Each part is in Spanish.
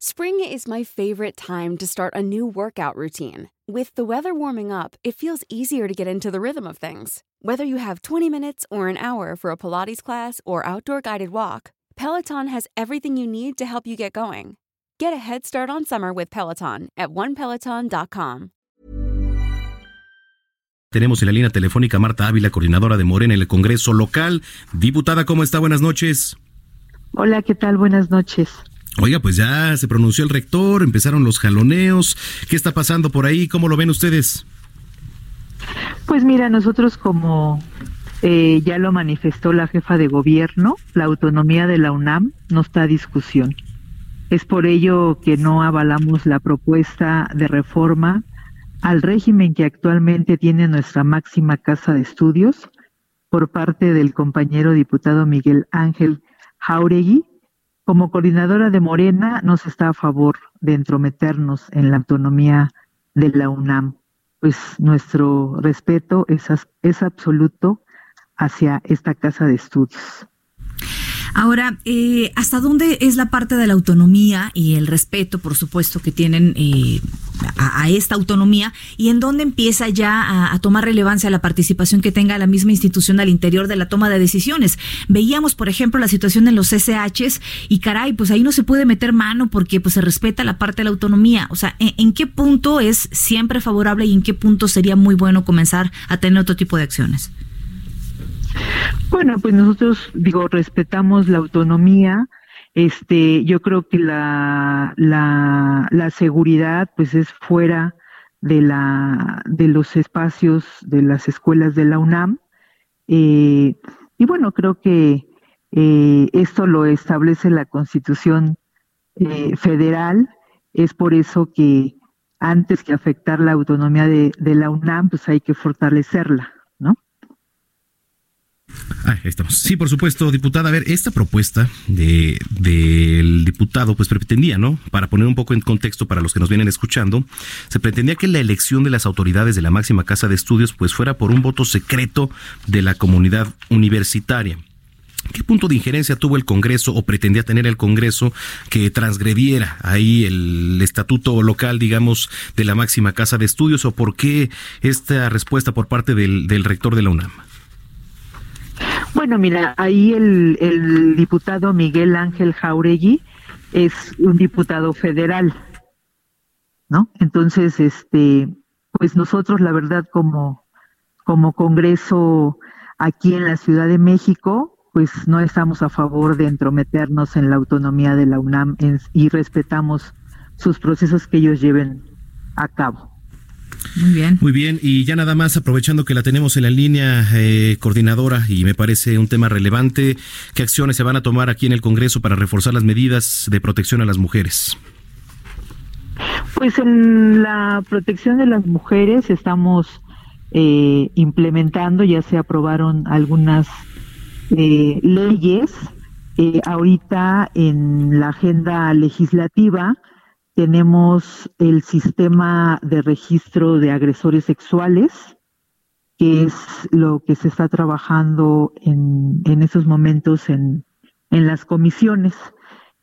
Spring is my favorite time to start a new workout routine. With the weather warming up, it feels easier to get into the rhythm of things. Whether you have 20 minutes or an hour for a Pilates class or outdoor guided walk, Peloton has everything you need to help you get going. Get a head start on summer with Peloton at onepeloton.com. Tenemos en la línea telefónica Marta Ávila, coordinadora de Morena en el Congreso local. Diputada, ¿cómo está? Buenas noches. Hola, ¿qué tal? Buenas noches. Oiga, pues ya se pronunció el rector, empezaron los jaloneos. ¿Qué está pasando por ahí? ¿Cómo lo ven ustedes? Pues mira, nosotros como eh, ya lo manifestó la jefa de gobierno, la autonomía de la UNAM no está a discusión. Es por ello que no avalamos la propuesta de reforma al régimen que actualmente tiene nuestra máxima casa de estudios por parte del compañero diputado Miguel Ángel Jauregui, como coordinadora de Morena, no se está a favor de entrometernos en la autonomía de la UNAM, pues nuestro respeto es, es absoluto hacia esta casa de estudios. Ahora, eh, ¿hasta dónde es la parte de la autonomía y el respeto, por supuesto, que tienen eh, a, esta autonomía y en dónde empieza ya a, tomar relevancia la participación que tenga la misma institución al interior de la toma de decisiones? Veíamos, por ejemplo, la situación en los SHs y caray, pues ahí no se puede meter mano porque pues se respeta la parte de la autonomía. O sea, en qué punto es siempre favorable y en qué punto sería muy bueno comenzar a tener otro tipo de acciones? Bueno, pues nosotros, digo, respetamos la autonomía. Este, yo creo que la, la, seguridad, pues es fuera de la, de los espacios de las escuelas de la UNAM. Eh, y bueno, creo que eh, esto lo establece la Constitución eh, Federal. Es por eso que antes que afectar la autonomía de, de la UNAM, pues hay que fortalecerla. Ah, ahí estamos. Sí, por supuesto, diputada. A ver, esta propuesta de, del diputado, pues pretendía, ¿no? Para poner un poco en contexto para los que nos vienen escuchando, se pretendía que la elección de las autoridades de la máxima casa de estudios, pues fuera por un voto secreto de la comunidad universitaria. ¿Qué punto de injerencia tuvo el Congreso o pretendía tener el Congreso que transgrediera ahí el estatuto local, digamos, de la máxima casa de estudios? ¿O por qué esta respuesta por parte del rector de la UNAM? Bueno, mira, ahí el, diputado Miguel Ángel Jauregui es un diputado federal, ¿no? Entonces, este, pues nosotros, la verdad, como, como Congreso aquí en la Ciudad de México, pues no estamos a favor de entrometernos en la autonomía de la UNAM y respetamos sus procesos que ellos lleven a cabo. Muy bien. Muy bien, y ya nada más aprovechando que la tenemos en la línea eh, coordinadora y me parece un tema relevante, ¿qué acciones se van a tomar aquí en el Congreso para reforzar las medidas de protección a las mujeres? Pues en la protección de las mujeres estamos eh, implementando, ya se aprobaron algunas eh, leyes. ahorita en la agenda legislativa tenemos el sistema de registro de agresores sexuales, que es lo que se está trabajando en, en esos momentos en, en las comisiones.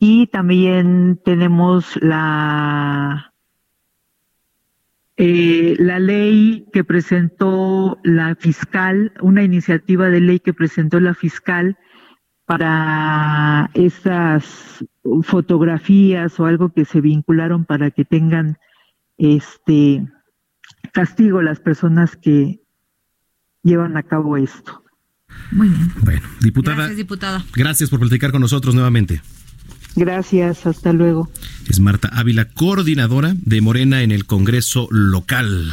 Y también tenemos la, eh, la ley que presentó la fiscal, una iniciativa de ley que presentó la fiscal para esas fotografías o algo que se vincularon para que tengan este castigo las personas que llevan a cabo esto. Muy bien. Bueno, diputada. Gracias, diputada. Gracias por platicar con nosotros nuevamente. Gracias, hasta luego. Es Marta Ávila, coordinadora de Morena en el Congreso local.